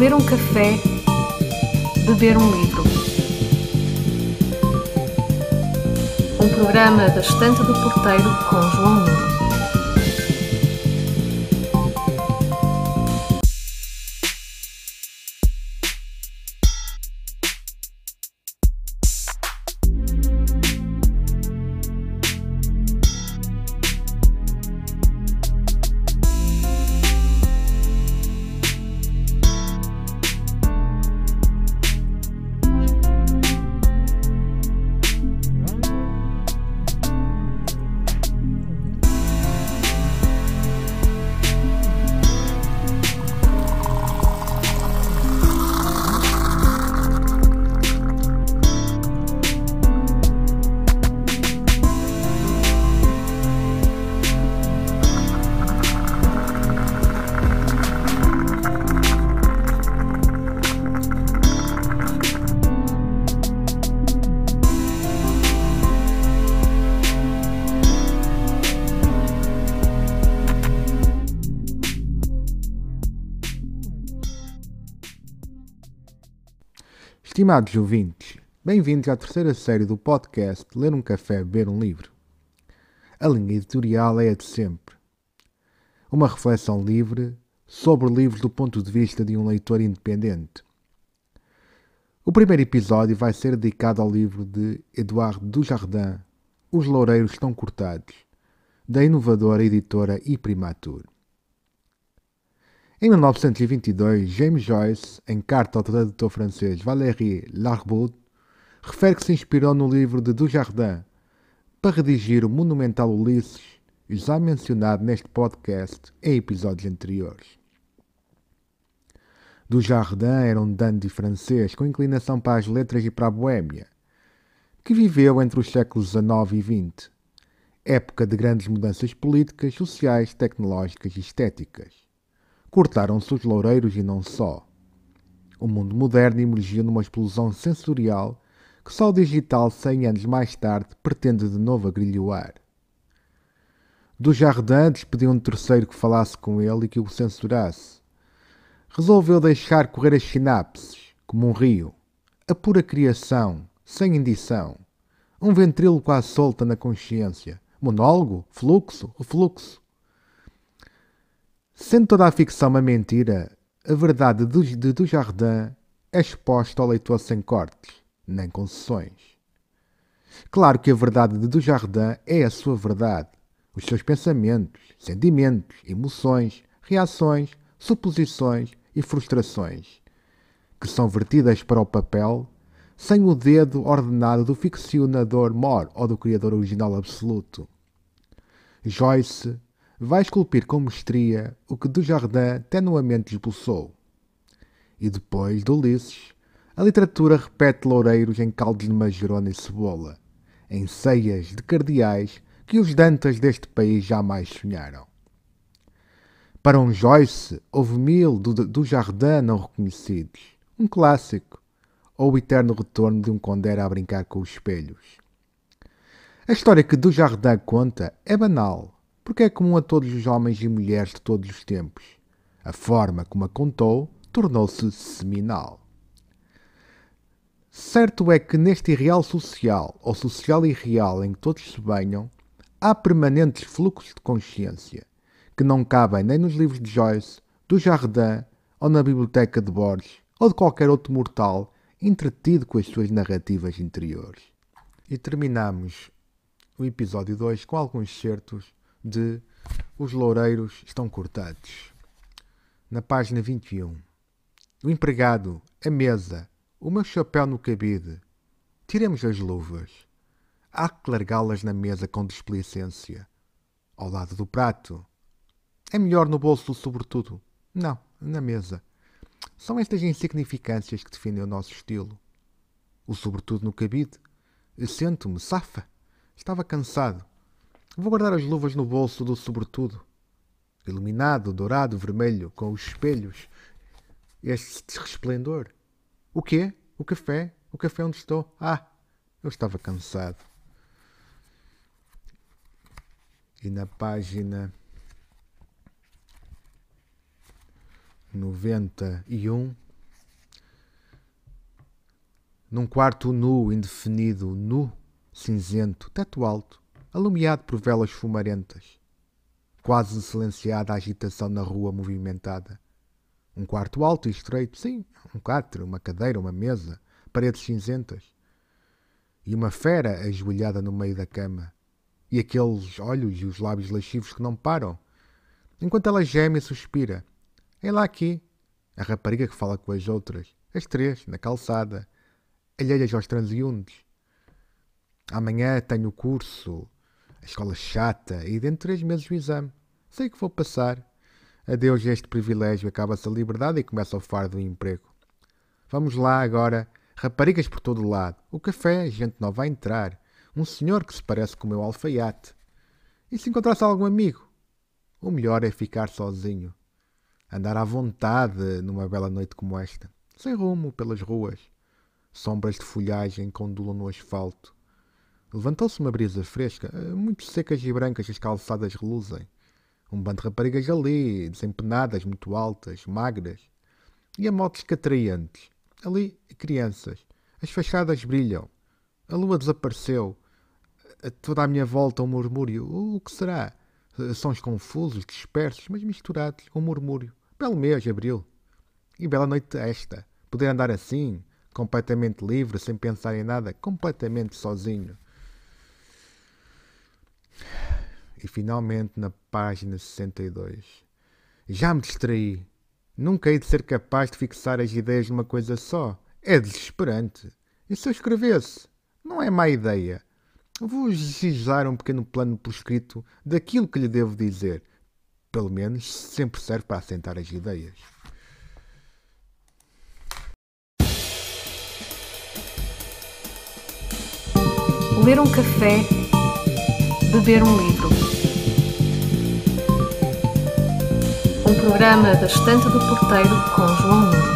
ler um café, beber um livro. Um programa da Estante do Porteiro com João Nuno. Estimados ouvintes, bem-vindos à terceira série do podcast Ler um Café, Beber um Livro. A linha editorial é a de sempre. Uma reflexão livre sobre livros do ponto de vista de um leitor independente. O primeiro episódio vai ser dedicado ao livro de Eduardo Dujardin, Os Loureiros Estão Cortados, da inovadora editora Iprimatur. Em 1922, James Joyce, em carta ao tradutor francês Valéry Larbaud, refere que se inspirou no livro de Dujardin para redigir o monumental Ulisses, já mencionado neste podcast em episódios anteriores. Dujardin era um dandy francês com inclinação para as letras e para a boêmia, que viveu entre os séculos XIX e XX, época de grandes mudanças políticas, sociais, tecnológicas e estéticas. Cortaram-se os loureiros e não só. O mundo moderno emergiu numa explosão sensorial que só o digital, cem anos mais tarde, pretende de novo agrilhoar. Do Jardim despediu um terceiro que falasse com ele e que o censurasse. Resolveu deixar correr as sinapses, como um rio. A pura criação, sem indição. Um ventríloco à solta na consciência. Monólogo, fluxo, refluxo. Sendo toda a ficção uma mentira, a verdade de Dujardin é exposta ao leitor sem cortes, nem concessões. Claro que a verdade de Dujardin é a sua verdade, os seus pensamentos, sentimentos, emoções, reações, suposições e frustrações, que são vertidas para o papel sem o dedo ordenado do ficcionador mor ou do criador original absoluto. Joyce vai esculpir com mestria o que Dujardin tenuamente esboçou. E depois de Ulisses, a literatura repete loureiros em caldos de majerona e cebola, em ceias de cardeais que os dantas deste país jamais sonharam. Para um Joyce, houve mil do, do Jardim não reconhecidos, um clássico, ou o eterno retorno de um condera a brincar com os espelhos. A história que do Jardim conta é banal, porque é comum a todos os homens e mulheres de todos os tempos. A forma como a contou tornou-se seminal. Certo é que neste irreal social, ou social irreal em que todos se banham, há permanentes fluxos de consciência, que não cabem nem nos livros de Joyce, do Jardim, ou na biblioteca de Borges, ou de qualquer outro mortal entretido com as suas narrativas interiores. E terminamos o episódio 2 com alguns certos de Os Loureiros Estão Cortados. Na página 21. O empregado, a mesa, o meu chapéu no cabide. Tiremos as luvas. Há que largá-las na mesa com displicência. Ao lado do prato. É melhor no bolso do sobretudo. Não, na mesa. São estas insignificâncias que definem o nosso estilo. O sobretudo no cabide. Sento-me, safa. Estava cansado. Vou guardar as luvas no bolso do sobretudo. Iluminado, dourado, vermelho, com os espelhos. Este resplendor. O quê? O café? O café onde estou? Ah, eu estava cansado. E na página noventa e um Num quarto nu, indefinido, nu, cinzento, teto alto, alumiado por velas fumarentas. Quase silenciada a agitação na rua movimentada. Um quarto alto e estreito, sim, um catre, uma cadeira, uma mesa, paredes cinzentas. E uma fera ajoelhada no meio da cama. E aqueles olhos e os lábios lascivos que não param. Enquanto ela geme e suspira. É lá aqui. A rapariga que fala com as outras. As três, na calçada. Alheias aos transeuntes. Amanhã tenho curso. A escola chata. E dentro de três meses o exame. Sei que vou passar. Adeus este privilégio. Acaba-se a liberdade e começa o fardo do emprego. Vamos lá agora. Raparigas por todo lado. O café, gente nova a entrar. Um senhor que se parece com o meu alfaiate. E se encontrasse algum amigo? O melhor é ficar sozinho. Andar à vontade numa bela noite como esta. Sem rumo pelas ruas. Sombras de folhagem condulam no asfalto. Levantou-se uma brisa fresca. Muito secas e brancas as calçadas reluzem. Um bando de raparigas ali, desempenadas, muito altas, magras. E a motos catraentes. Ali, crianças. As fachadas brilham. A lua desapareceu. A toda a minha volta um murmúrio. O que será? Sons confusos, dispersos, mas misturados. Um murmúrio. Belo mês, abril. E bela noite esta. Poder andar assim, completamente livre, sem pensar em nada, completamente sozinho. E finalmente na página 62. Já me distraí. Nunca hei de ser capaz de fixar as ideias numa coisa só. É desesperante. E se eu escrevesse? Não é má ideia. Vou legislar um pequeno plano por escrito daquilo que lhe devo dizer. Pelo menos sempre serve para assentar as ideias. Ler um café, beber um livro. Um programa da Estante do Porteiro com João Nuno.